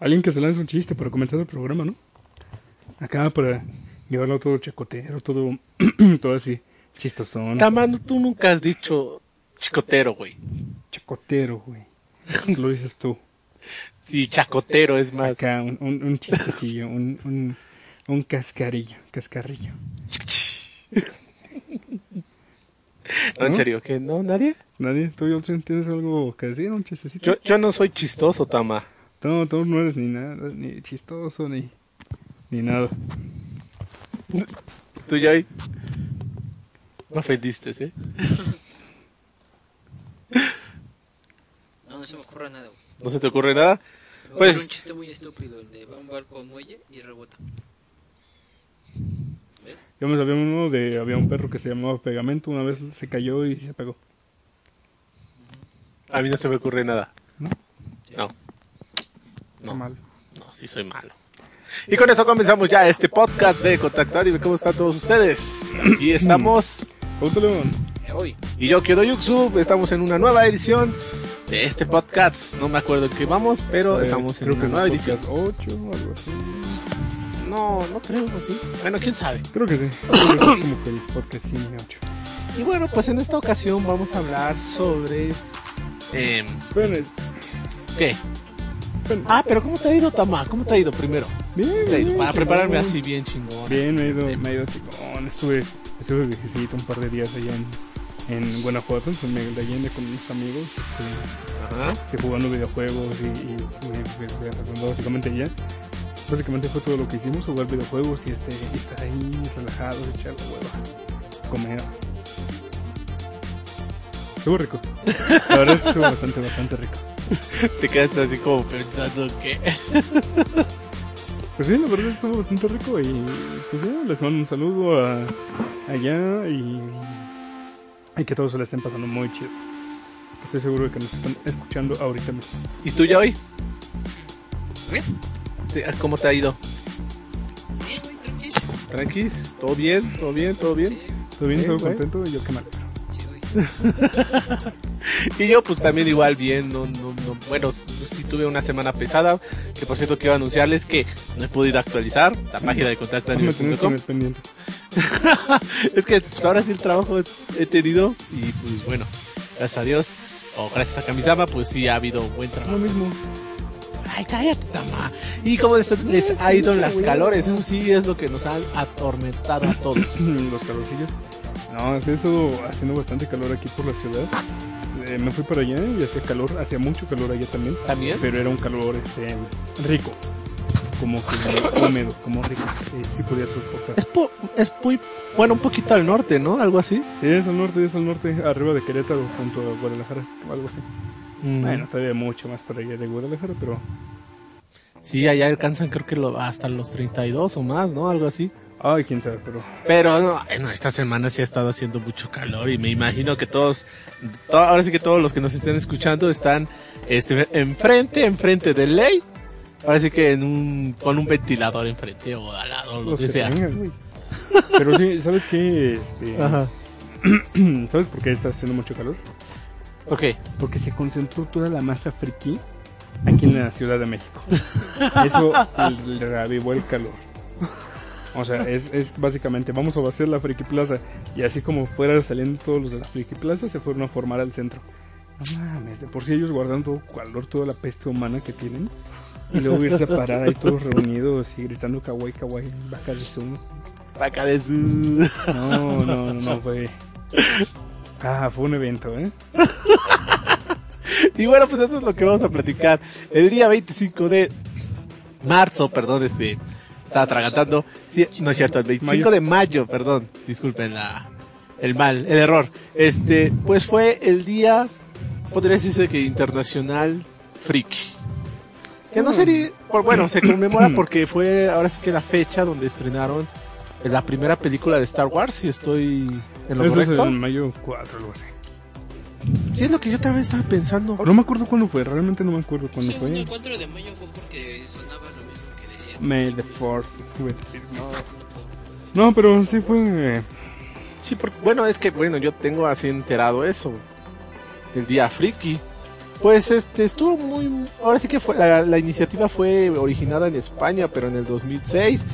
Alguien que se lance un chiste para comenzar el programa, ¿no? Acá para llevarlo todo chacotero, todo, todo así, chistosón. Tamano, tú nunca has dicho chicotero, güey. Chacotero, güey. Lo dices tú. Sí, chacotero es más. Acá, un, un, un chistecillo, un, un, un cascarillo, cascarrillo. No, en serio, ¿qué? ¿No? ¿Nadie? ¿Nadie? ¿Tú, Yolsen, tienes algo que decir? ¿Un chistecito? Yo, yo no soy chistoso, Tama. No, tú no eres ni nada, ni chistoso, ni, ni nada. Tú, Joy. No ofendiste, ¿eh? No, no se me ocurre nada, güey. ¿No se te ocurre nada? Me Pues- ocurre un chiste muy estúpido, el de va a un barco al muelle y rebota. ¿Ves? Yo me sabía uno de, había un perro que se llamaba Pegamento, una vez se cayó y se pegó. A mí no se me ocurre nada. ¿No? No. No, mal. no, sí soy malo. Y con eso comenzamos ya este podcast de Contacto Anime. ¿Cómo están todos ustedes? Aquí estamos. León. Eh, hoy. Y yo, Kyodo Yuxu, estamos en una nueva edición de este podcast. No me acuerdo en qué vamos, pero Eh, estamos en creo una que nueva edición. podcast 8 o algo así. No, no creo, ¿o ¿sí? Bueno, quién sabe. Creo que sí. Creo que es como que el podcast cine 8. Y bueno, pues en esta ocasión vamos a hablar sobre... Penes. ¿Qué? Ah, pero ¿cómo te ha ido, Tama? ¿Cómo te ha ido primero? Bien, ¿Te ha ido? Para prepararme así bien chingón. Bien, me ha ido, me ha ido chingón. Estuve, estuve viejecito un par de días allá en, en Guanajuato, en Allende con unos amigos. Este, este, jugando videojuegos y, y, y- básicamente ya. Básicamente fue todo lo que hicimos, jugar videojuegos y, este, y estar ahí relajados, echar la hueva, comer. Estuvo rico. La verdad es que estuvo bastante, bastante rico. Te quedaste así como pensando que... Pues sí, la verdad estuvo bastante rico y pues sí, les mando un saludo a allá y, y que todos se la estén pasando muy chido. Estoy seguro de que nos están escuchando ahorita mismo. ¿Y tú, Joy? Bien. Te- ¿Cómo te ha ido? Bien, güey, tranquis. ¿Tranquis? ¿Todo bien? ¿Todo bien? ¿Todo bien? ¿Todo bien? ¿Todo contento? Y yo qué mal. Y yo pues también igual bien, no, no, no, bueno, sí tuve una semana pesada, que por cierto quiero anunciarles que no he podido actualizar la página de contacto. Es que pues, ahora sí el trabajo he tenido y pues bueno, gracias a Dios, o gracias a Kamisama, pues sí ha habido buen Lo trabajo. mismo. Ay, cállate, Tama. Y cómo les, les ha ido en las calores, eso sí es lo que nos han atormentado a todos. Los calorcillos. No, sí, estuvo haciendo bastante calor aquí por la ciudad. Eh, me fui para allá y hacía calor, hacía mucho calor allá también. ¿También? Pero era un calor este, rico. Como que húmedo, como rico. Sí, sí podía soportar. Es, po- es muy, bueno, un poquito al norte, ¿no? Algo así. Sí, es al norte, es al norte, arriba de Querétaro, junto a Guadalajara, o algo así. Mm. Bueno, todavía mucho más para allá de Guadalajara, pero... Sí, allá alcanzan creo que lo, hasta los 32 o más, ¿no? Algo así. Ay, quién sabe, pero... Pero no, no, esta semana sí ha estado haciendo mucho calor y me imagino que todos, to- ahora sí que todos los que nos estén escuchando están este, enfrente, enfrente de ley. Ahora sí que en un, con un ventilador enfrente o al lado, lo que sea. tengan. Pero sí, ¿sabes qué? Este, Ajá. ¿Sabes por qué está haciendo mucho calor? Ok. Porque se concentró toda la masa friki aquí en la Ciudad de México. Eso le reavivó el calor. O sea, es, es básicamente, vamos a vaciar la Friki Plaza. Y así como fueran saliendo todos los de la Friki Plaza, se fueron a formar al centro. No mames, de por sí ellos guardando calor, toda la peste humana que tienen. Y luego irse a parar ahí todos reunidos y gritando kawaii, kawaii, baja de zoom. Acá de su... No, no, no, no, fue... Ah, fue un evento, ¿eh? Y bueno, pues eso es lo que vamos a platicar. El día 25 de marzo, perdón, este, estaba atragantando. Sí, no es cierto, el 25 Mayo. de mayo, perdón, disculpen la, el mal, el error. Este, pues fue el día, podría decirse que internacional friki. Que no sería, por, bueno, se conmemora porque fue ahora sí que la fecha donde estrenaron la primera película de Star Wars, si estoy en lo Eso es correcto. en mayo 4, algo así. Sí, es lo que yo también estaba pensando. No me acuerdo cuándo fue, realmente no me acuerdo cuándo Según fue. el 4 de mayo fue porque sonaba May the fourth with. No, no, pero sí fue. Sí, porque, bueno, es que, bueno, yo tengo así enterado eso. El día friki. Pues este estuvo muy. Ahora sí que fue, la, la iniciativa fue originada en España, pero en el 2006.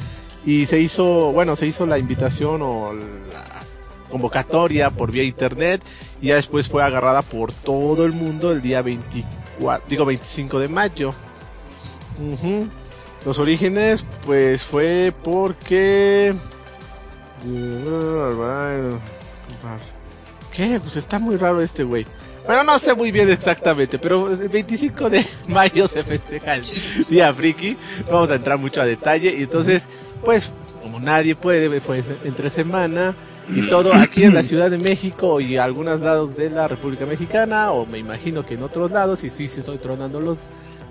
Y se hizo, bueno, se hizo la invitación o la convocatoria por vía internet. Y ya después fue agarrada por todo el mundo el día 24, digo 25 de mayo. Ujú. Los orígenes, pues fue porque. ¿Qué? Pues está muy raro este güey. Bueno, no sé muy bien exactamente, pero el 25 de mayo se festeja el día friki. No vamos a entrar mucho a detalle. Y entonces, pues, como nadie puede, fue entre semana y todo aquí en la Ciudad de México y algunos lados de la República Mexicana, o me imagino que en otros lados, y sí, sí estoy tronando los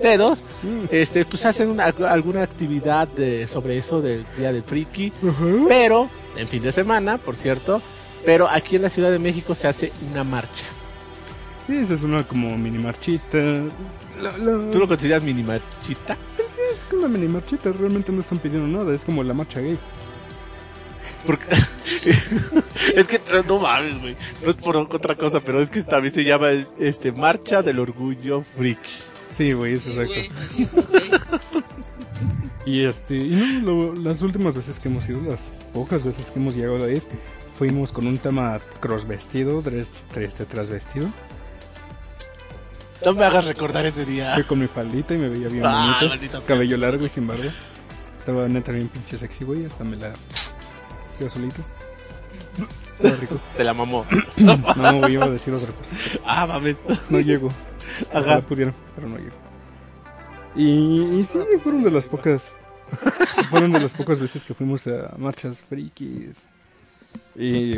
dedos, este, pues hacen una- alguna actividad de- sobre eso del día del friki, pero en fin de semana, por cierto, pero aquí en la Ciudad de México se hace una marcha. Sí, esa es una como mini marchita. La, la- ¿Tú lo consideras mini marchita? Sí, es como una mini marchita, realmente no están pidiendo nada, es como la marcha gay. Porque es que no mames, güey. No es por otra cosa, pero es que también se llama este Marcha del Orgullo Friki. Sí, güey, es Sí, exacto. güey. Y este, y no, lo- las últimas veces que hemos ido, las pocas veces que hemos llegado a ir, fuimos con un tema cross vestido, tres, tres de trasvestido. No me hagas recordar ese día. Fui con mi faldita y me veía bien Ah, bonito. Cabello largo y sin barba. Estaba neta bien pinche sexy, güey. Hasta me la. Yo solito. Estaba rico. Se la mamó. No, güey, iba a decir otra cosa. Ah, mames. No llego. Ajá. Ojalá pudiera, pero no llego. Y, y sí, fueron de las pocas. fueron de las pocas veces que fuimos a marchas frikis. Y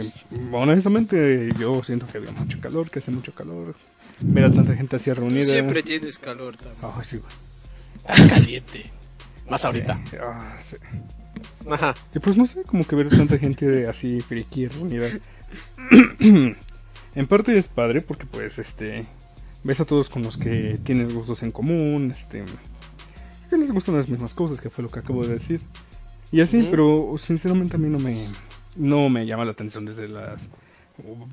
honestamente, yo siento que había mucho calor, que hace mucho calor. Ver a tanta gente así Tú reunida. siempre tienes calor también. Ah, sí. Está caliente. Más ahorita. Ah, sí. Ajá. Y pues no sé, como que ver tanta gente así friki reunida. en parte es padre porque pues este ves a todos con los que tienes gustos en común, este que les gustan las mismas cosas, que fue lo que acabo de decir. Y así, Ujú. pero sinceramente a mí no me no me llama la atención desde las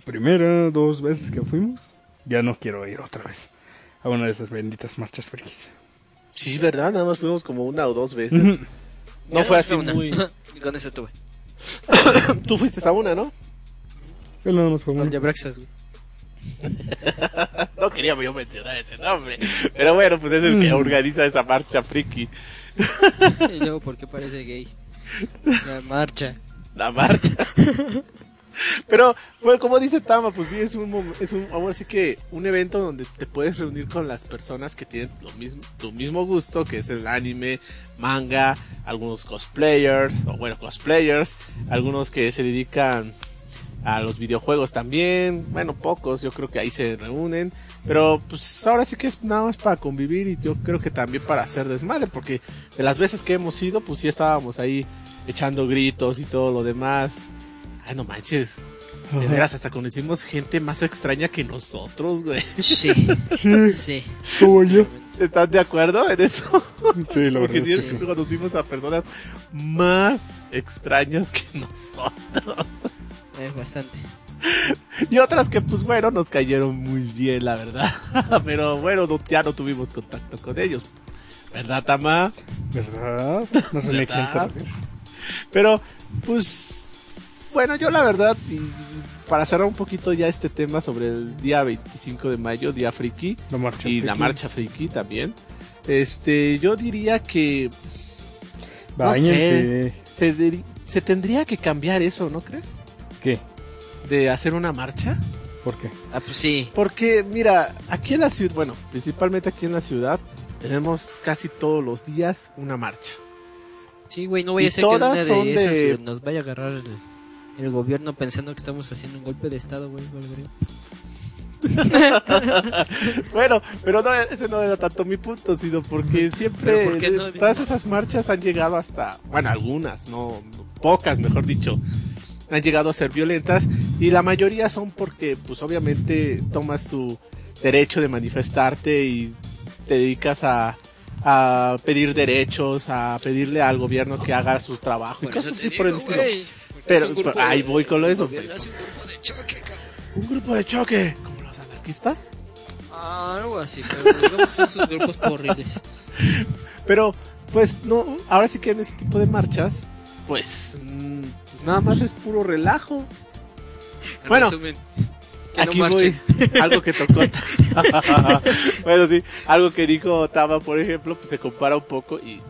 primera dos veces que fuimos. Ya no quiero ir otra vez a una de esas benditas marchas frikis. Sí, ¿verdad? Nada más fuimos como una o dos veces. No Yo fue así una. muy... Con eso tuve. Tú fuiste a una, ¿no? Pero nada más fue una. Al de Braxas, güey. No quería yo mencionar ese nombre. Pero bueno, pues es el que organiza esa marcha friki. Y luego, ¿por qué parece gay? La marcha. La marcha. Pero, bueno, como dice Tama, pues sí, es un, es un, ahora sí que un evento donde te puedes reunir con las personas que tienen lo mismo, tu mismo gusto, que es el anime, manga, algunos cosplayers, o bueno, cosplayers, algunos que se dedican a los videojuegos también, bueno, pocos, yo creo que ahí se reúnen, pero pues ahora sí que es nada más para convivir y yo creo que también para hacer desmadre, porque de las veces que hemos ido, pues sí estábamos ahí echando gritos y todo lo demás. Ay, no manches. De veras, hasta conocimos gente más extraña que nosotros, güey. Sí, Sí, como yo. ¿Están de acuerdo en eso? Sí, la Porque verdad. sí, sí. conocimos a personas más extrañas que nosotros. Bastante. Y otras que, pues bueno, nos cayeron muy bien, la verdad. Pero bueno, no- ya no tuvimos contacto con ellos. ¿Verdad, Tama? ¿Verdad? No ¿Verdad? refieres. Pero, pues, bueno, yo la verdad, y para cerrar un poquito ya este tema sobre el día 25 de mayo, día friki, La marcha. y la friki. marcha friki también, este, yo diría que no Báñense. se, se tendría que cambiar eso, ¿no crees? ¿Qué? De hacer una marcha. ¿Por qué? Ah, pues sí. Porque, mira, aquí en la ciudad, bueno, principalmente aquí en la ciudad, tenemos casi todos los días una marcha. Sí, güey, no voy a ser que una de esas de- nos vaya a agarrar el, el gobierno pensando que estamos haciendo un golpe de estado, güey. bueno, pero no, ese no era tanto mi punto, sino porque siempre todas esas marchas han llegado hasta, bueno, algunas, no, pocas, mejor dicho, han llegado a ser violentas y la mayoría son porque, pues obviamente tomas tu derecho de manifestarte y te dedicas a, a pedir derechos, a pedirle al gobierno que haga su trabajo Por cosas así por el estilo. Pero- es un grupo pero ahí de- voy con lo el eso, pero- un grupo de choque, cabrón. Un grupo de choque, como los anarquistas. Ah, algo así, pero digamos son sus grupos horribles. Pero, pues, no, ahora sí que en ese tipo de marchas, pues, mm, nada más es puro relajo. En Bueno, resumen, que Aquí voy, algo que tocó. bueno, sí, algo que dijo Tama, por ejemplo, pues se compara un poco y.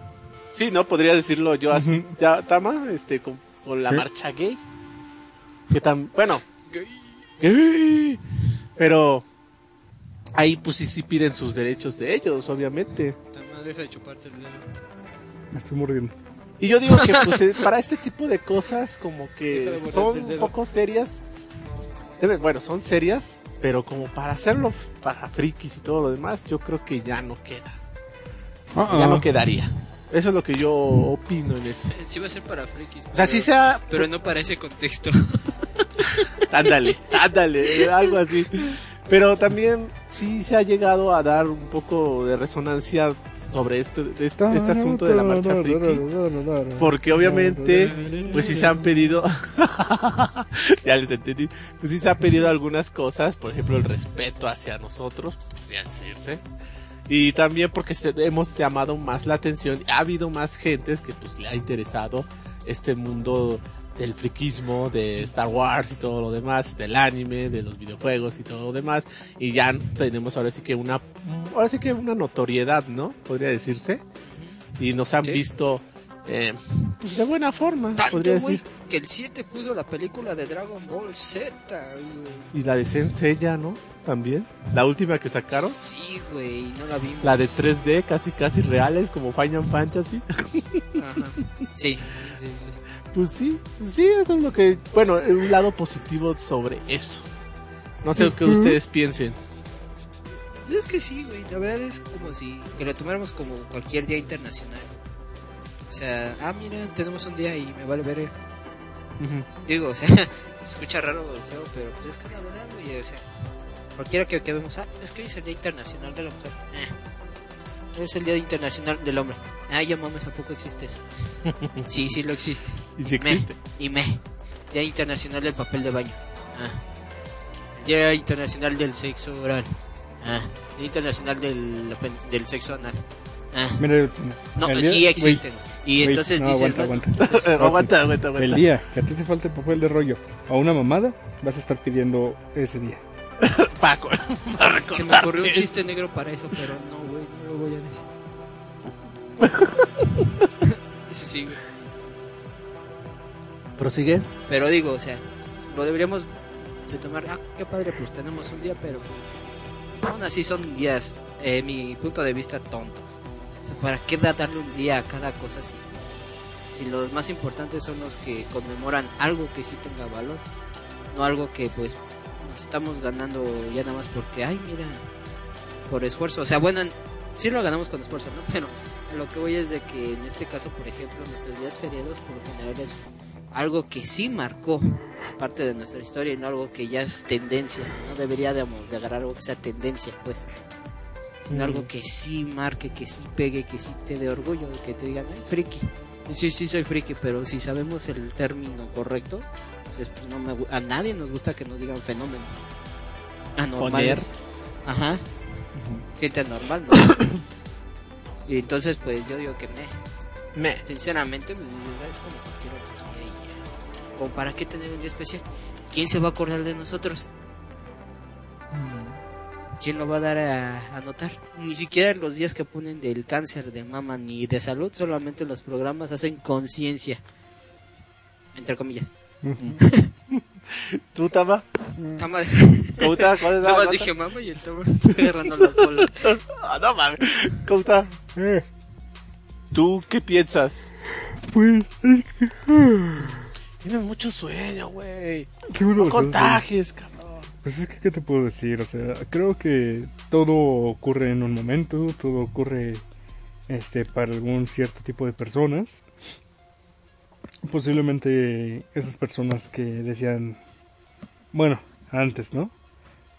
Sí, ¿no? Podría decirlo yo así. Ya, Tama, este, con, con la marcha gay. Que tan. Bueno. gay, Pero. Ahí, pues sí, sí piden sus derechos de ellos, obviamente. Tama, deja de chuparte el dedo. Me estoy mordiendo. Y yo digo que pues eh, para este tipo de cosas como que son un poco serias. Debe- bueno, son serias, pero como para hacerlo para frikis y todo lo demás, yo creo que ya no queda. Ah, Ya no quedaría. Eso es lo que yo opino en eso. Sí va a ser para frikis. O sea, sí sea... Pero no para ese contexto. Ándale, ándale, algo así. Pero también sí se ha llegado a dar un poco de resonancia sobre este, este, este asunto de la marcha friki. Porque obviamente, pues sí se han pedido, ya les entendí, pues sí se han pedido algunas cosas, por ejemplo el respeto hacia nosotros, podría decirse. Y también porque se- hemos llamado más la atención, ha habido más gentes que pues le ha interesado este mundo del friquismo, de Star Wars y todo lo demás, del anime, de los videojuegos y todo lo demás. Y ya tenemos ahora sí que una, ahora sí que una notoriedad, ¿no? Podría decirse. Y nos han Sí. visto eh, pues de buena forma, Tanto, podría decir. que el 7 puso la película de Dragon Ball Z, güey. Y la de Senseiya, ¿no? También. La última que sacaron. Sí, güey, no la vimos. La de 3D, casi casi reales, como Final Fantasy. Ajá. Sí, sí, sí. Pues sí, pues sí, eso es lo que... Bueno, un lado positivo sobre eso. No sé qué ustedes piensen. Es que sí, güey, la verdad es como si que lo tomáramos como cualquier día internacional. O sea, ah, mira, tenemos un día y me vale ver. Ujú. Digo, o sea, se escucha raro feo, pero pues es que la verdad, güey, o sea, cualquiera que, que vemos, ah, es que hoy es el Día Internacional de la Mujer. Eh, es el Día Internacional del Hombre. Ah, ya mames, ¿a poco existe eso? sí, sí lo existe. Y si existe. Y me. Día Internacional del Papel de Baño. Ah. Día Internacional del Sexo Oral. Ah. Día Internacional del, del Sexo Anal. Ah. Mira, el- No, el día- sí existen. y wait, entonces no, dices, aguanta, bueno, aguanta. aguanta, aguanta, aguanta. El día que a ti te falte papel de rollo o una mamada, vas a estar pidiendo ese día. Paco. se me ocurrió un chiste negro para eso, pero no, voy a decir. Ese sí, güey. Prosigue. Pero digo, o sea, lo deberíamos de tomar. Ah, qué padre, pues tenemos un día, pero aún así son días, eh, mi punto de vista, tontos. O sea, ¿Para qué da- darle un día a cada cosa así? Si los más importantes son los que conmemoran algo que sí tenga valor, no algo que pues nos estamos ganando ya nada más porque, ay, mira, por esfuerzo. O sea, bueno, sí lo ganamos con esfuerzo, ¿no? Pero lo que voy es de que en este caso, por ejemplo, nuestros días feriados por lo general es algo que sí marcó parte de nuestra historia y no algo que ya es tendencia. No deberíamos de agarrar algo que sea tendencia, pues. Sino Mm. algo que sí marque, que sí pegue, que sí te dé orgullo y que te digan, ay, friki. Y sí, sí soy friki, pero si sabemos el término correcto, entonces pues no me, a nadie nos gusta que nos digan fenómenos. Anormales. Ajá. Gente anormal, ¿no? y entonces pues yo digo que me... Me. Sinceramente, pues dices, ¿sabes? Como cualquier otro día y ya. Como para qué tener un día especial. ¿Quién se va a acordar de nosotros? ¿Quién lo va a dar a, a notar? Ni siquiera los días que ponen del cáncer de mama ni de salud, solamente los programas hacen conciencia. Entre comillas. ¿Tú, Tama? Tama ¿Cómo está? ¿Cómo está? Nada más dije mama y el tama está agarrando las bolas. Ah, no mames. ¿Cómo está? Eh, ¿Tú qué piensas? pues, es que- Tienes mucho sueño, güey. qué bueno No contagies, cabrón. Pues es que, ¿qué te puedo decir? O sea, creo que todo ocurre en un momento, todo ocurre este, para algún cierto tipo de personas. Posiblemente esas personas que decían, bueno, antes, ¿no?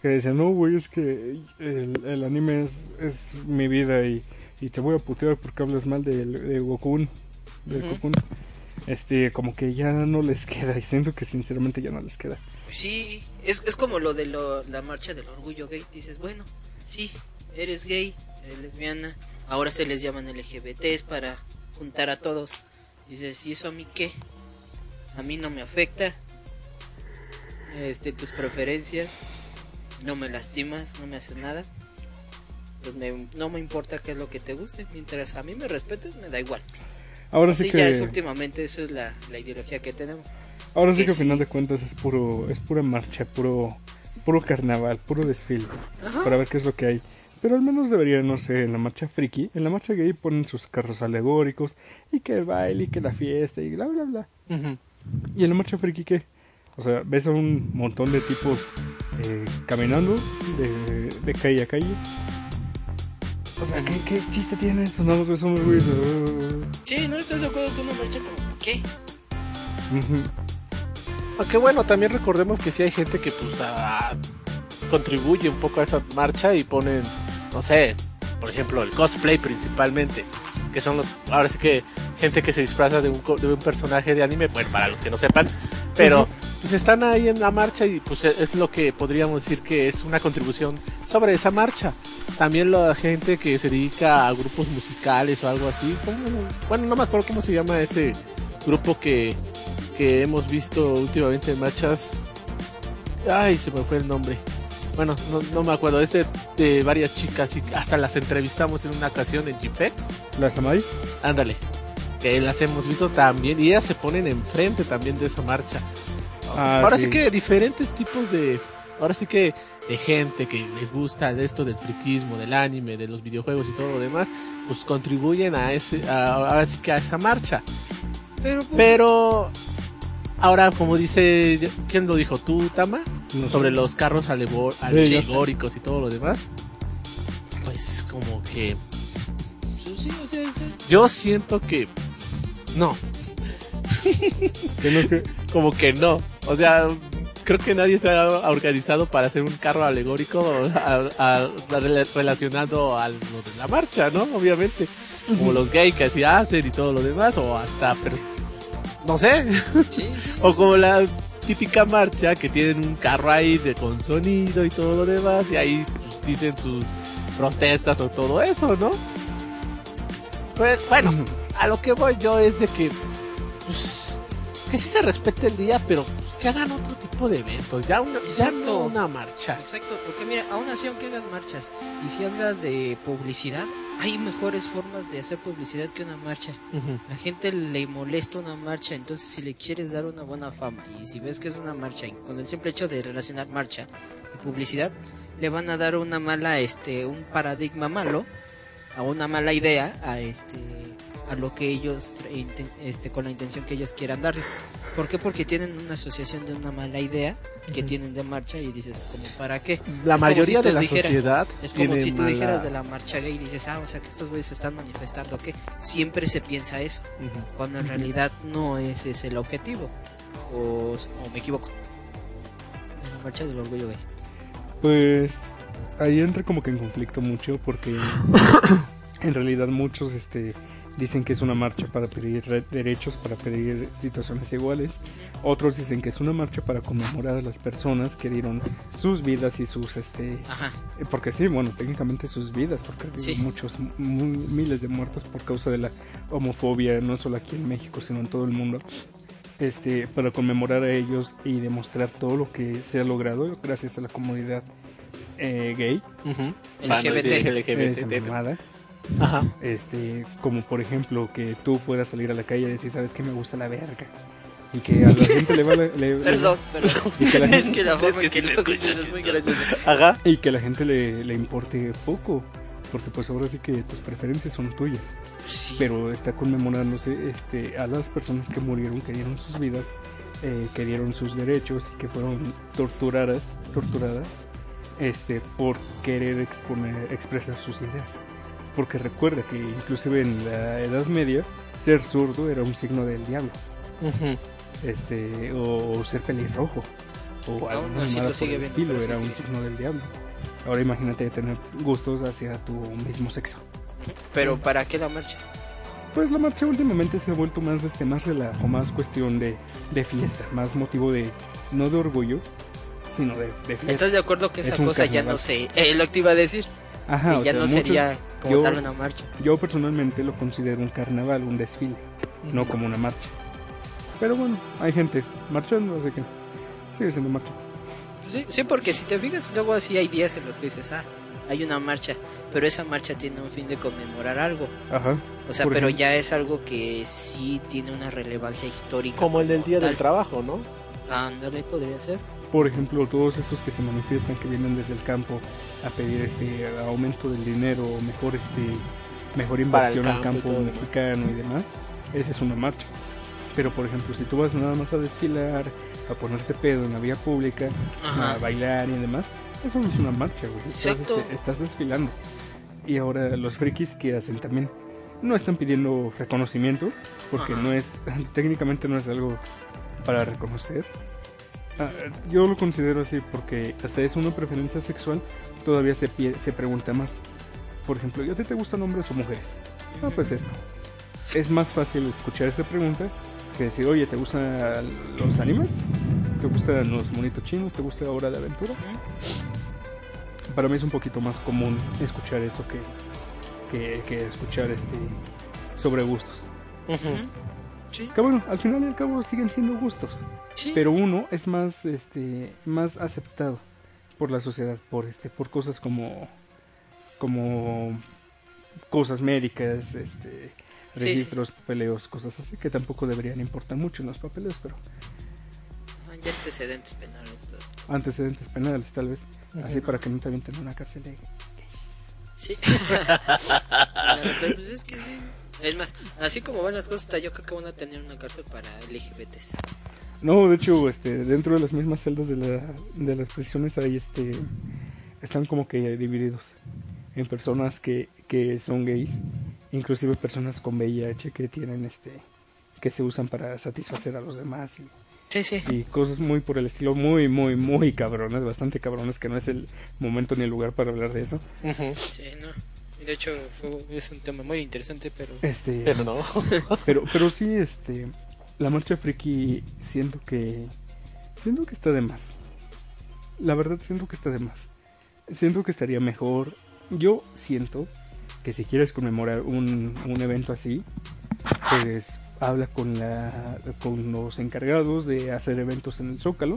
Que decían, no, güey, es que el, el anime es, es mi vida y, y te voy a putear porque hablas mal de, de Goku. De. Goku. Este, como que ya no les queda y siento que sinceramente ya no les queda. Sí, es, es como lo de lo- la marcha del orgullo gay. Dices, bueno, sí, eres gay, eres lesbiana, ahora se les llaman LGBTs para juntar a todos. Dices, ¿y eso a mí qué? A mí no me afecta. Este, tus preferencias, no me lastimas, no me haces nada. Pues me- no me importa qué es lo que te guste, mientras a mí me respetes, me da igual. Ahora sí que ya es últimamente, esa es la, la ideología que tenemos. ahora sí que que al sí. final de cuentas es puro es pura marcha, puro puro carnaval, puro desfile Ajá. para ver qué es lo que hay. Pero al menos debería, no sé, en la marcha friki, en la marcha gay ponen sus carros alegóricos y que el baile y que la fiesta y bla bla bla. Ujú. ¿Y en la marcha friki qué? O sea, ves a un montón de tipos eh, caminando de, de calle a calle. O sea, ¿qué, qué chiste tiene eso? Nada más ves a unos güeyes, Sí, ¿no estás de acuerdo con una marcha como qué? Aunque bueno, también recordemos que sí hay gente que pues ah, contribuye un poco a esa marcha y ponen, no sé, por ejemplo, el cosplay principalmente, que son los, ahora sí que gente que se disfraza de un, de un personaje de anime, bueno, para los que no sepan, pero pues están ahí en la marcha y pues es lo que podríamos decir que es una contribución sobre esa marcha. También la gente que se dedica a grupos musicales o algo así, ¿cómo? bueno, no me acuerdo cómo se llama ese grupo que, que hemos visto últimamente en marchas. Ay, se me fue el nombre. Bueno, no, no me acuerdo. Es de, de varias chicas y hasta las entrevistamos en una ocasión en GFET. ¿La Samai? Ándale. Que las hemos visto también y ellas se ponen enfrente también de esa marcha. Ah, ahora sí. sí. que diferentes tipos de. Ahora sí que de gente que les gusta de esto del friquismo, del anime, de los videojuegos y todo lo demás, pues contribuyen a ese, a- ahora sí que a esa marcha. Pero, pues, Pero ahora, como dice, ¿quién lo dijo? ¿Tú, Tama? No. Sobre los carros Sí, alegóricos y todo lo demás. Pues como que pues, sí, o sea, yo siento que no, Que como que no. O sea, creo que nadie se ha organizado para hacer un carro alegórico a- a- rela- relacionado a lo de la marcha, ¿no? Obviamente. Como los gay que así hacen y todo lo demás, o hasta, no sé, sí, sí. o como la típica marcha que tienen un carro ahí de, con sonido y todo lo demás, y ahí pues, dicen sus protestas o todo eso, ¿no? Pues bueno, a lo que voy yo es de que, pues, que sí se respete el día, pero pues, que hagan otro tipo de eventos, ya una, ya Exacto. no una marcha. Exacto, porque mira, aún así aunque hagas marchas y si hablas de publicidad, hay mejores formas de hacer publicidad que una marcha. Ujú. La gente le molesta una marcha, entonces si le quieres dar una buena fama y si ves que es una marcha y con el simple hecho de relacionar marcha y publicidad, le van a dar una mala, este, un paradigma malo, a una mala idea, a este, a lo que ellos, este, con la intención que ellos quieran darle. ¿Por qué? Porque tienen una asociación de una mala idea que tienen de marcha y dices, como para qué? La Es mayoría si de la dijeras- sociedad Es como si tú mala- dijeras de la marcha gay y dices, ah, o sea que estos güeyes se están manifestando, que siempre se piensa eso cuando en realidad no ese es el objetivo. O, o me equivoco. En la marcha del orgullo gay. Pues ahí entra como que en conflicto mucho porque en realidad muchos este dicen que es una marcha para pedir re- derechos, para pedir situaciones iguales. Otros dicen que es una marcha para conmemorar a las personas que dieron sus vidas y sus este Ajá. eh, porque sí, bueno, técnicamente sus vidas, porque Sí. muchos mu- miles de muertos por causa de la homofobia, no solo aquí en México, sino en todo el mundo. Este, para conmemorar a ellos y demostrar todo lo que se ha logrado gracias a la comunidad eh, gay, Ujú. LGBT. LGBT. Ajá. este, como por ejemplo que tú puedas salir a la calle y decir, sabes que me gusta la verga. Y que a la gente le va le- le- Perdón, perdón. y que la es gente, que la Es forma que en que sí lo dices es muy graciosa. Ajá. y que a la gente le, le importe poco. Porque pues ahora sí que tus preferencias son tuyas. Sí. pero está conmemorándose este, a las personas que murieron, que dieron sus vidas eh, que dieron sus derechos y que fueron torturadas, torturadas este, por querer exponer, expresar sus ideas. Porque recuerda que inclusive en la Edad Media ser zurdo era un signo del diablo, Ujú. este, o, ser pelirrojo, o así lo mamada por sigue el viendo, estilo, sí era un signo del diablo. Ahora imagínate tener gustos hacia tu mismo sexo. Pero ¿para qué la marcha? Pues la marcha últimamente se ha vuelto más este más relajo, más cuestión de, de fiesta, más motivo de no de orgullo, sino de, de fiesta. ¿Estás de acuerdo que Es esa cosa ya no se... Eh, lo que te iba a decir. Ajá, que ya sea, no muchos- sería como yo- tal una marcha. Yo personalmente lo considero un carnaval, un desfile, no como una marcha. Pero bueno, hay gente marchando, así que sigue siendo marcha. Sí, sí, porque si te fijas, luego así hay días en los que dices, ah, hay una marcha, pero esa marcha tiene un fin de conmemorar algo. Ajá. O sea, pero ejemplo. ya es algo que sí tiene una relevancia histórica. Como el del día del tal. trabajo, ¿no? Ándale, podría ser. Por ejemplo, todos estos que se manifiestan, que vienen desde el campo a pedir este aumento del dinero, o mejor este mejor inversión al campo y mexicano y demás, esa es una marcha. Pero por ejemplo, si tú vas nada más a desfilar, a ponerte pedo en la vía pública, Ajá. a bailar y demás, eso no es una marcha, güey. Estás, este, estás desfilando. Y ahora los frikis que hacen también no están pidiendo reconocimiento, porque Ajá. no es, técnicamente no es algo para reconocer. Ah, yo lo considero así porque hasta es una preferencia sexual, todavía se, pie- se pregunta más. Por ejemplo, ¿y a ti te gustan hombres o mujeres? Ah, pues esto. Es más fácil escuchar esa pregunta que decir, oye, ¿te gustan los animes? ¿Te gustan los monitos chinos? ¿Te gusta Hora de Aventura? Para mí es un poquito más común escuchar eso que, que, que escuchar este sobre gustos. Sí, Que bueno, al final y al cabo siguen siendo gustos. Sí. Pero uno es más este más aceptado por la sociedad por este por cosas como como cosas médicas, este Sí, registros, papeleos, cosas así que tampoco deberían importar mucho en los papeleos, pero Hay antecedentes penales. antecedentes penales tal vez, así para que no te avienten a una cárcel de Sí. Pero pues es que sí. Es más, así como van las cosas, yo creo que van a tener una cárcel para LGBTs. No, de hecho, este, dentro de las mismas celdas de, la, de las prisiones hay este, están como que divididos en personas que, que son gays, inclusive personas con VIH que tienen este, que se usan para satisfacer a los demás y, Sí, sí. y cosas muy por el estilo, muy, muy, muy cabrones, bastante cabrones, que no es el momento ni el lugar para hablar de eso. Sí, no. De hecho fue, es un tema muy interesante, pero... Este, Pero no. Pero, pero sí, este, la marcha friki siento que, siento que está de más. La verdad siento que está de más. Siento que estaría mejor. Yo siento que si quieres conmemorar un, un evento así, pues habla con la, con los encargados de hacer eventos en el Zócalo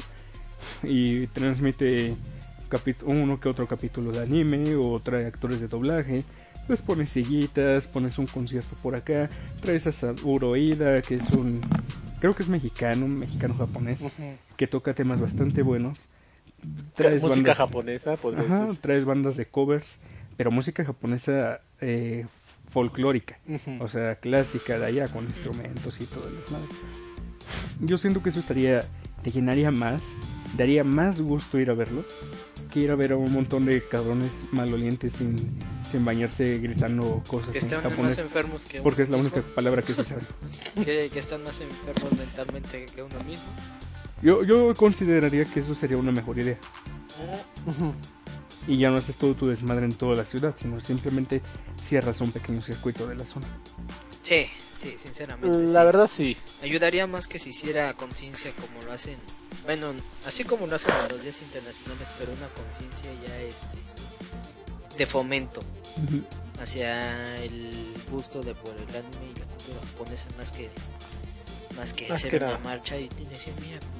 y transmite uno que otro capítulo de anime o trae actores de doblaje. Pues pones sillitas, pones un concierto por acá, traes a Saburo Ida, que es un, creo que es mexicano, mexicano-japonés, que toca temas bastante buenos. Traes Música bandas- japonesa, pues Ajá, decir. traes bandas de covers, pero música japonesa eh, folclórica, o sea, clásica de allá, con instrumentos y todo el desmadre. Yo siento que eso estaría, te llenaría más, daría más gusto ir a verlo, que ir a ver a un montón de cabrones malolientes sin, sin bañarse gritando cosas Que en están más enfermos que porque uno es la única palabra que se sabe. Que, que están más enfermos mentalmente que uno mismo. Yo, yo consideraría que eso sería una mejor idea. Ujú. Y ya no haces todo tu desmadre en toda la ciudad, sino simplemente cierras un pequeño circuito de la zona. Sí, sí, sinceramente. La sí. verdad sí. Ayudaría más que se hiciera conciencia como lo hacen. Bueno, así como lo hacen en los días internacionales, pero una conciencia ya este de fomento hacia el gusto de por el anime y la cultura japonesa más que más que Más hacer que una marcha y decir mira puto".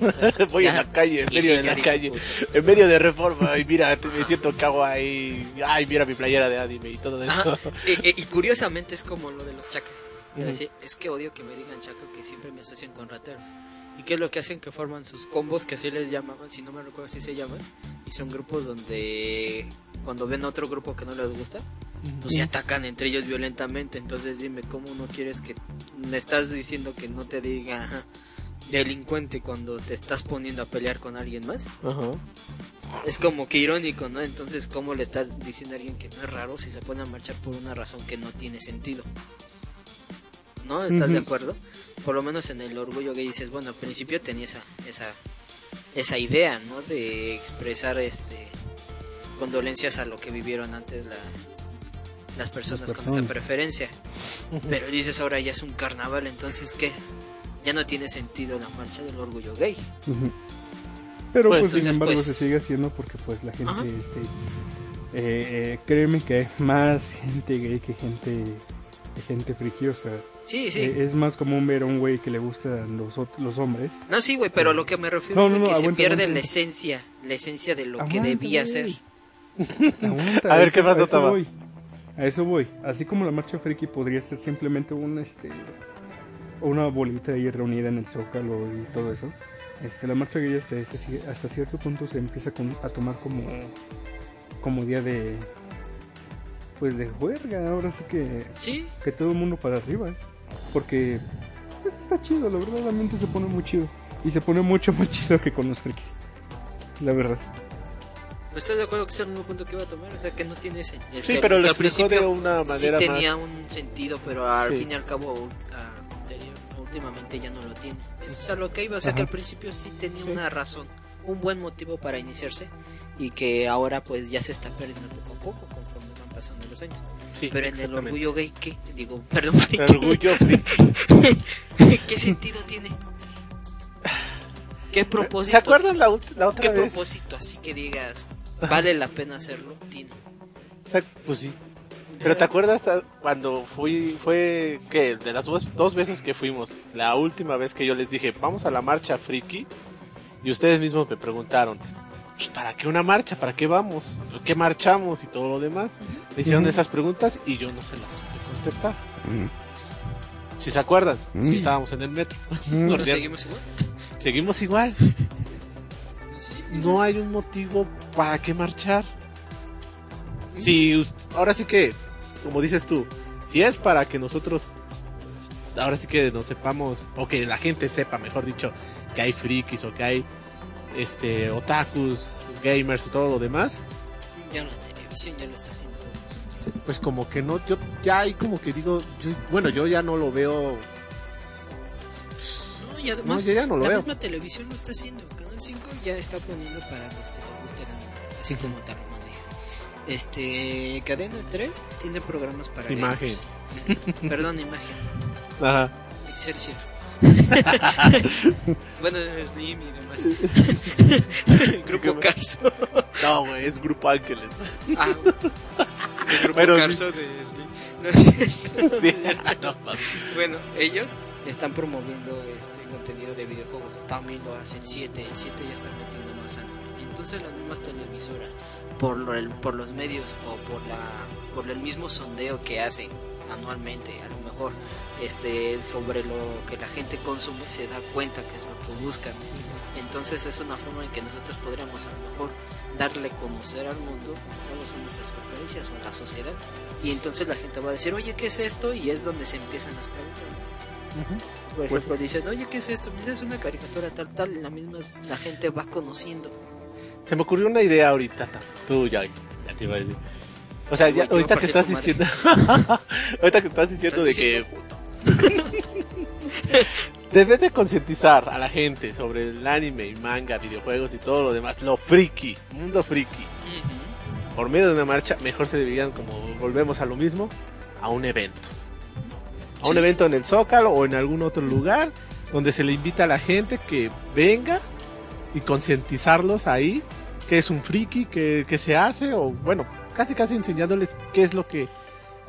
Voy en la calle, en medio de la calle, en medio de reforma, y mira, me siento kawaii, ay, mira mi playera de anime y todo eso. Y, y- y curiosamente es como lo de los chacas. Es que odio que me digan chaca que siempre me asocian con rateros. ¿Y qué es lo que hacen? Que forman sus combos, que así les llamaban, si no me recuerdo así se llaman. Y son grupos donde cuando ven a otro grupo que no les gusta, pues se atacan entre ellos violentamente. Entonces dime, ¿cómo no quieres que me estás diciendo que no te diga, ajá, delincuente cuando te estás poniendo a pelear con alguien más. Ajá. Es como que irónico, ¿no? Entonces, ¿cómo le estás diciendo a alguien que no es raro si se pone a marchar por una razón que no tiene sentido? ¿No? ¿Estás de acuerdo? Por lo menos en el orgullo gay dices, bueno, al principio tenía esa, esa, esa idea, ¿no? De expresar este condolencias a lo que vivieron antes la, las personas con esa preferencia. Pero dices, ahora ya es un carnaval, entonces, ¿qué? Ya no tiene sentido la marcha del orgullo gay. Pero Pues, pues, sin embargo pues- se sigue haciendo porque pues la gente, Ajá. este, eh, eh, créeme que hay más gente gay que gente, que gente sea, Sí, sí. eh, es más común ver a un güey que le gustan los, los hombres. No, sí, güey, pero lo que me refiero No, es no, de no, que se pierde aguanta. la esencia, la esencia de lo que debía güey. ser. Aguanta, A ver, eso- ¿qué pasó, a eso voy. A eso voy. Así como la marcha friki podría ser simplemente un este una bolita ahí reunida en el zócalo y todo eso. Este, la marcha gay hasta, ese- hasta cierto punto se empieza con- a tomar como como día de pues de juerga, ahora sí que Sí, que todo el mundo para arriba, porque pues, está chido, la verdad, el ambiente se pone muy chido y se pone mucho más chido que con los frikis. La verdad. ¿estás de acuerdo que es el mismo punto que iba a tomar? O sea, que no tiene ese. es Sí, que pero al lo explicó de principio una sí manera tenía más... un sentido, pero al Sí. fin y al cabo, ah, últimamente ya no lo tiene. Eso es a lo que iba, o sea, Ajá. que al principio sí tenía Sí. una razón, un buen motivo para iniciarse y que ahora pues ya se está perdiendo poco a poco conforme van pasando los años. Sí, Pero en el orgullo gay, ¿qué? Digo, perdón, friki. Orgullo friki. ¿Qué sentido tiene? ¿Qué propósito? ¿Se acuerdan la, la otra ¿Qué vez? propósito así que digas vale la pena hacerlo? Tiene. Pues sí. Pero ¿te acuerdas cuando fui, fue que de las dos, dos veces que fuimos, la última vez que yo les dije, vamos a la marcha friki, y ustedes mismos me preguntaron, "Pues, ¿para qué una marcha? ¿Para qué vamos? ¿Por qué marchamos? Y todo lo demás. Me hicieron esas preguntas y yo no se las supe contestar. Si se acuerdan, si estábamos en el metro. Mm. ¿Ahora Bien. seguimos igual? Seguimos igual. Sí. No hay un motivo para qué marchar. Si us- ahora sí que, como dices tú, si es para que nosotros, ahora sí que nos sepamos, o que la gente sepa, mejor dicho, que hay frikis o que hay este otakus, gamers y todo lo demás, Ya la televisión ya lo está haciendo por nosotros. pues como que no, yo ya hay como que digo, yo- bueno, yo ya no lo veo, No, y no, además, yo ya no lo la veo. misma televisión lo está haciendo. Canal 5 ya está poniendo para los que les guste el anime, así como maneja. Este, Cadena 3 tiene programas para Imagen. Perdón, imagen. Ajá. Excelsior. bueno, Slim y demás. Grupo Carso. No, güey, es Grupo Ángeles. Ah, el grupo Pero sí. Carso de Slim. No, sí, no, bueno, ellos están promoviendo este contenido de videojuegos. También lo hace el 7. El 7 ya está metiendo más anime. Entonces las mismas televisoras, por, el- por los medios o por la por el mismo sondeo que hacen anualmente, a lo mejor este sobre lo que la gente consume se da cuenta que es lo que buscan. Entonces es una forma en que nosotros podríamos a lo mejor darle a conocer al mundo cuáles son nuestras preferencias o la sociedad. Y entonces la gente va a decir, oye, ¿qué es esto? Y es donde se empiezan las preguntas. ¿no? Por ejemplo, dicen, oye, ¿qué es esto? Mira, es una caricatura tal, tal. Y la misma la gente va conociendo. Se me ocurrió una idea ahorita. Tú ya, ya te iba a decir. O sea, ya, ahorita que estás diciendo. ahorita que estás diciendo Estás de que diciendo, "Puto". debes de concientizar a la gente sobre el anime y manga, videojuegos y todo lo demás, lo friki, mundo friki. Ujú. Por medio de una marcha, mejor se deberían, como volvemos a lo mismo, a un evento. A un Sí. evento en el Zócalo o en algún otro lugar donde se le invita a la gente que venga y concientizarlos ahí qué es un friki, qué se hace, o bueno, casi casi enseñándoles qué es lo que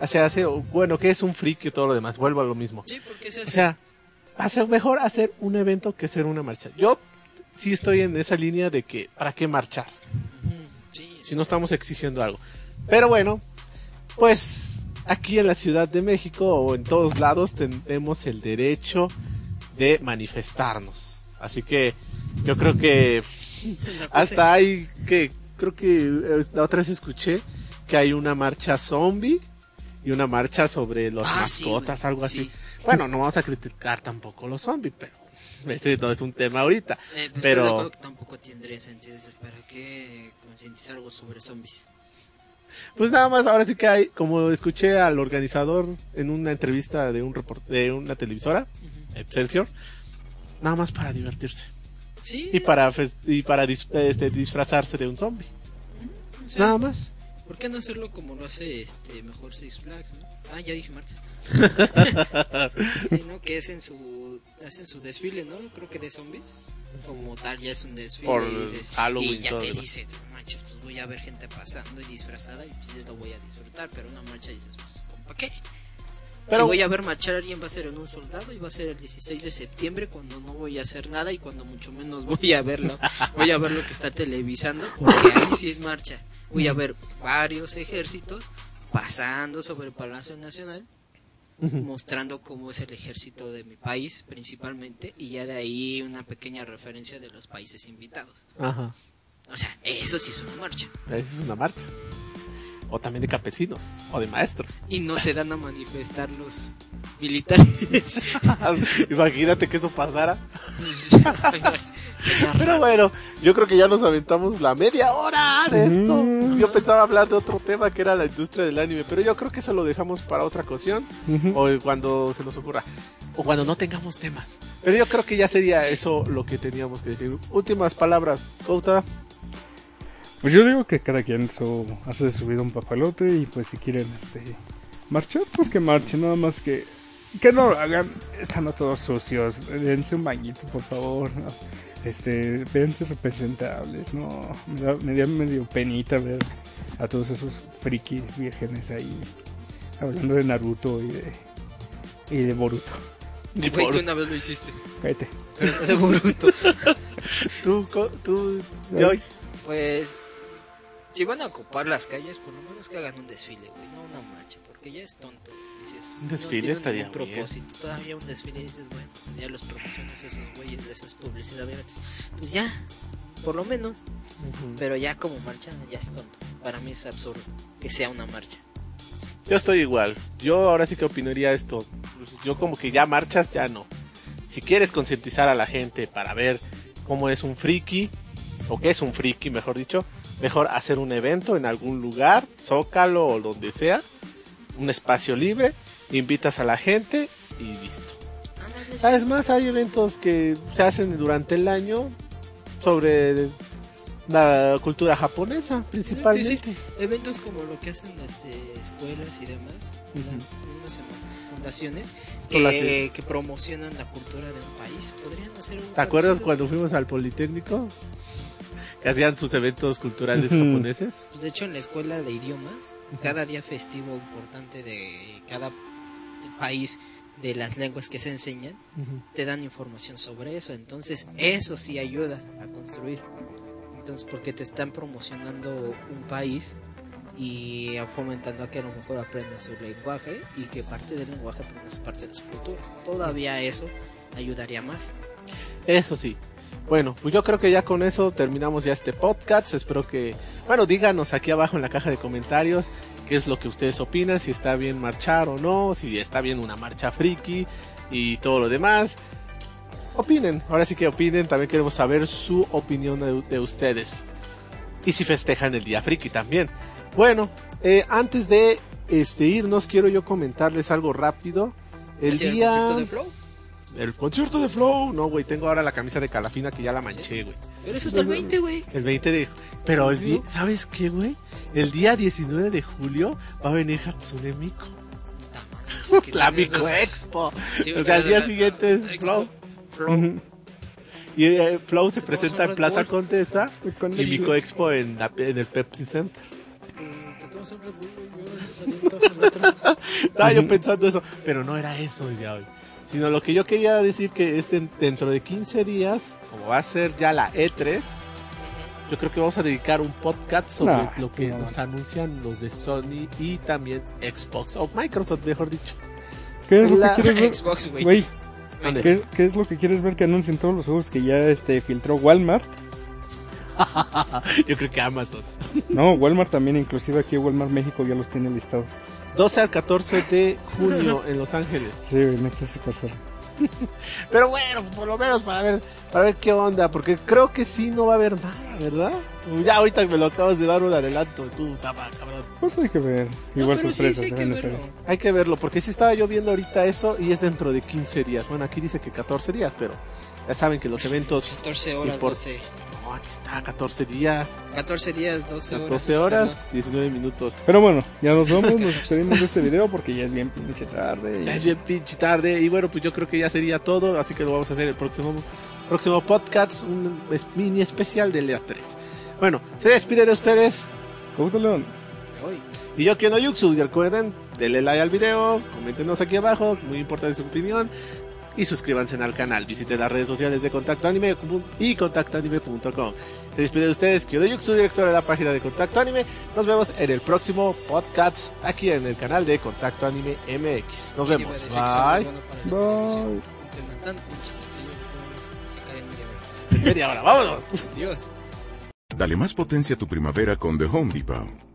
se hace, o bueno, qué es un friki y todo lo demás. Vuelvo a lo mismo. Sí, porque se O hace. sea, va a ser mejor hacer un evento que hacer una marcha. Yo sí estoy en esa línea de que, ¿para qué marchar? Sí, Si no estamos exigiendo algo. Pero bueno, pues aquí en la Ciudad de México o en todos lados tenemos el derecho de manifestarnos. Así que yo creo que hasta hay que, creo que eh, la otra vez escuché que hay una marcha zombie y una marcha sobre las Ah, mascotas, algo sí. así. Bueno, no vamos a criticar tampoco los zombies, pero ese no es un tema ahorita. Eh, pero, tampoco tendría sentido. ¿Para qué concientizar algo sobre zombies? Pues nada más, ahora sí que hay, como escuché al organizador en una entrevista de un report, de una televisora, Excelsior, nada más para divertirse. Sí, Y para, y para dis- este, disfrazarse de un zombie. o sea, Nada más. ¿por qué no hacerlo como lo hace este mejor Six Flags, no? Ah, ya dije marcas. sí, ¿no? Que es en su hacen su desfile, ¿no? Creo que de zombies. Como tal ya es un desfile Por y dices Halloween, y ya te dice, "No manches, pues voy a ver gente pasando y disfrazada y pues lo voy a disfrutar, pero una marcha dices, pues ¿para qué? Si voy a ver marchar a alguien va a ser en un soldado y va a ser el 16 de septiembre cuando no voy a hacer nada y cuando mucho menos voy a verlo. Voy a ver lo que está televisando porque ahí sí es marcha. Voy a ver varios ejércitos pasando sobre el Palacio Nacional mostrando cómo es el ejército de mi país principalmente y ya de ahí una pequeña referencia de los países invitados. Ajá. O sea, eso sí es una marcha. Esa es una marcha. O también de campesinos. O de maestros. Y no se dan a manifestar los militares. Imagínate que eso pasara. Pero bueno, yo creo que ya nos aventamos la media hora de esto. Mm. Yo pensaba hablar de otro tema que era la industria del anime, pero yo creo que eso lo dejamos para otra ocasión o cuando se nos ocurra o cuando no tengamos temas. Pero yo creo que ya sería eso lo que teníamos que decir. Últimas palabras, Couta. Pues yo digo que cada quien su, hace de su vida un papalote y pues si quieren este marchar, pues que marchen, nada más que que no lo hagan estando todos sucios, dense un bañito por favor, ¿no? este, véanse representables, no, me da, me da medio penita ver a todos esos frikis vírgenes ahí hablando de Naruto y de y de Boruto. Y Güey, tú una vez lo hiciste. Cállate. De Boruto. tú, Co- tú, Joy. Pues, si van a ocupar las calles, por lo menos que hagan un desfile, güey, no una marcha, porque ya es tonto. Dices, Un desfile no estaría bien. propósito. Todavía un desfile dices, bueno, pues ya los promociones esos güeyes, esas publicidades gratis. Pues ya, por lo menos. Pero ya como marcha, ya es tonto. Para mí es absurdo que sea una marcha. Yo estoy igual. Yo ahora sí que opinaría esto. Yo como que ya marchas, ya no. Si quieres concientizar a la gente para ver cómo es un friki, o qué es un friki, mejor dicho, mejor hacer un evento en algún lugar, zócalo o donde sea, un espacio libre, invitas a la gente y listo. Ándale, sí. ¿Sabes más? Hay eventos que se hacen durante el año sobre la cultura japonesa, principalmente. Sí. Eventos como lo que hacen este, escuelas y demás, las mismas fundaciones que, promocionan la cultura de un país, podrían hacer ¿Te acuerdas cuando fuimos al Politécnico? Que hacían sus eventos culturales japoneses. Pues de hecho en la escuela de idiomas, cada día festivo importante de cada país de las lenguas que se enseñan, te dan información sobre eso. Entonces eso sí ayuda a construir. Entonces porque te están promocionando un país y fomentando a que a lo mejor aprendas su lenguaje y que parte del lenguaje aprendas parte de su cultura. Todavía eso ayudaría más. Eso sí. Bueno, pues yo creo que ya con eso terminamos ya este podcast. Espero que, bueno, díganos aquí abajo en la caja de comentarios qué es lo que ustedes opinan, si está bien marchar o no, si está bien una marcha friki y todo lo demás. Opinen, ahora sí que opinen, también queremos saber su opinión de, de ustedes. Y si festejan el día friki también. Bueno, eh, antes de este irnos, quiero yo comentarles algo rápido. El ¿Hacia día... de Flow? El concierto de Flow. No, güey, tengo ahora la camisa de Calafina que ya la manché, güey. Pero eso hasta el 20, güey. El 20 de... Pero el día... ¿Sabes qué, güey? El día 19 de julio va a venir Hatsune Miku. La Miku Expo. Sí, O sea, al día la- siguiente es Expo, Flow. Flow. Y eh, Flow se presenta en Plaza Bull. Condesa Con y el- Miku Expo en, la- en el Pepsi Center. Pues, te tomas un Red Bull, güey, y ahora salientas al otro. Estaba yo pensando eso, pero no era eso ya hoy. Sino lo que yo quería decir que es den- dentro de 15 días, como va a ser ya la E3, yo creo que vamos a dedicar un podcast sobre Nah, lo que no. nos anuncian los de Sony y también Xbox, o Microsoft, mejor dicho. ¿Qué es lo La- que quieres ver? Xbox, güey. ¿qué, qué es lo que quieres ver que anuncien todos los juegos que ya este filtró Walmart? Yo creo que Amazon. No, Walmart también, inclusive aquí Walmart México ya los tiene listados. 12 al 14 de junio en Los Ángeles. Sí, neta se pasaron. Pero bueno, por lo menos para ver, para ver qué onda, porque creo que sí no va a haber nada, ¿verdad? Ya ahorita me lo acabas de dar un adelanto, tú, tapa, cabrón. Pues hay que ver. No, Igual sí, sorpresas. sí hay que verlo. hacer. Hay que verlo, porque sí estaba yo viendo ahorita eso y es dentro de 15 días. Bueno, aquí dice que 14 días, pero ya saben que los eventos... 14 horas, por- 12. Aquí está, 14 días, 14 días, 12 horas. 14 horas, 19 minutos. Pero bueno, ya nos vamos, nos despedimos de este video porque ya es bien pinche tarde. y- Ya es bien pinche tarde y bueno, pues yo creo que ya sería todo, así que lo vamos a hacer el próximo próximo podcast, un mini especial de Lea 3. Bueno, se despide de ustedes Couto León. Hoy. y yo Kiono Yuxu, y recuerden, denle like al video, coméntenos aquí abajo, muy importante su opinión y suscríbanse al canal, visiten las redes sociales de Contacto Anime y contactoanime.com. Se despide de ustedes, Kiono Yuxu, director de la página de Contacto Anime. Nos vemos en el próximo podcast aquí en el canal de Contacto Anime MX. Nos ¿Quién iba a vemos. Bye. Bye. media hora. Media hora, vámonos. Adiós. Dale más potencia a tu primavera con The Home Depot.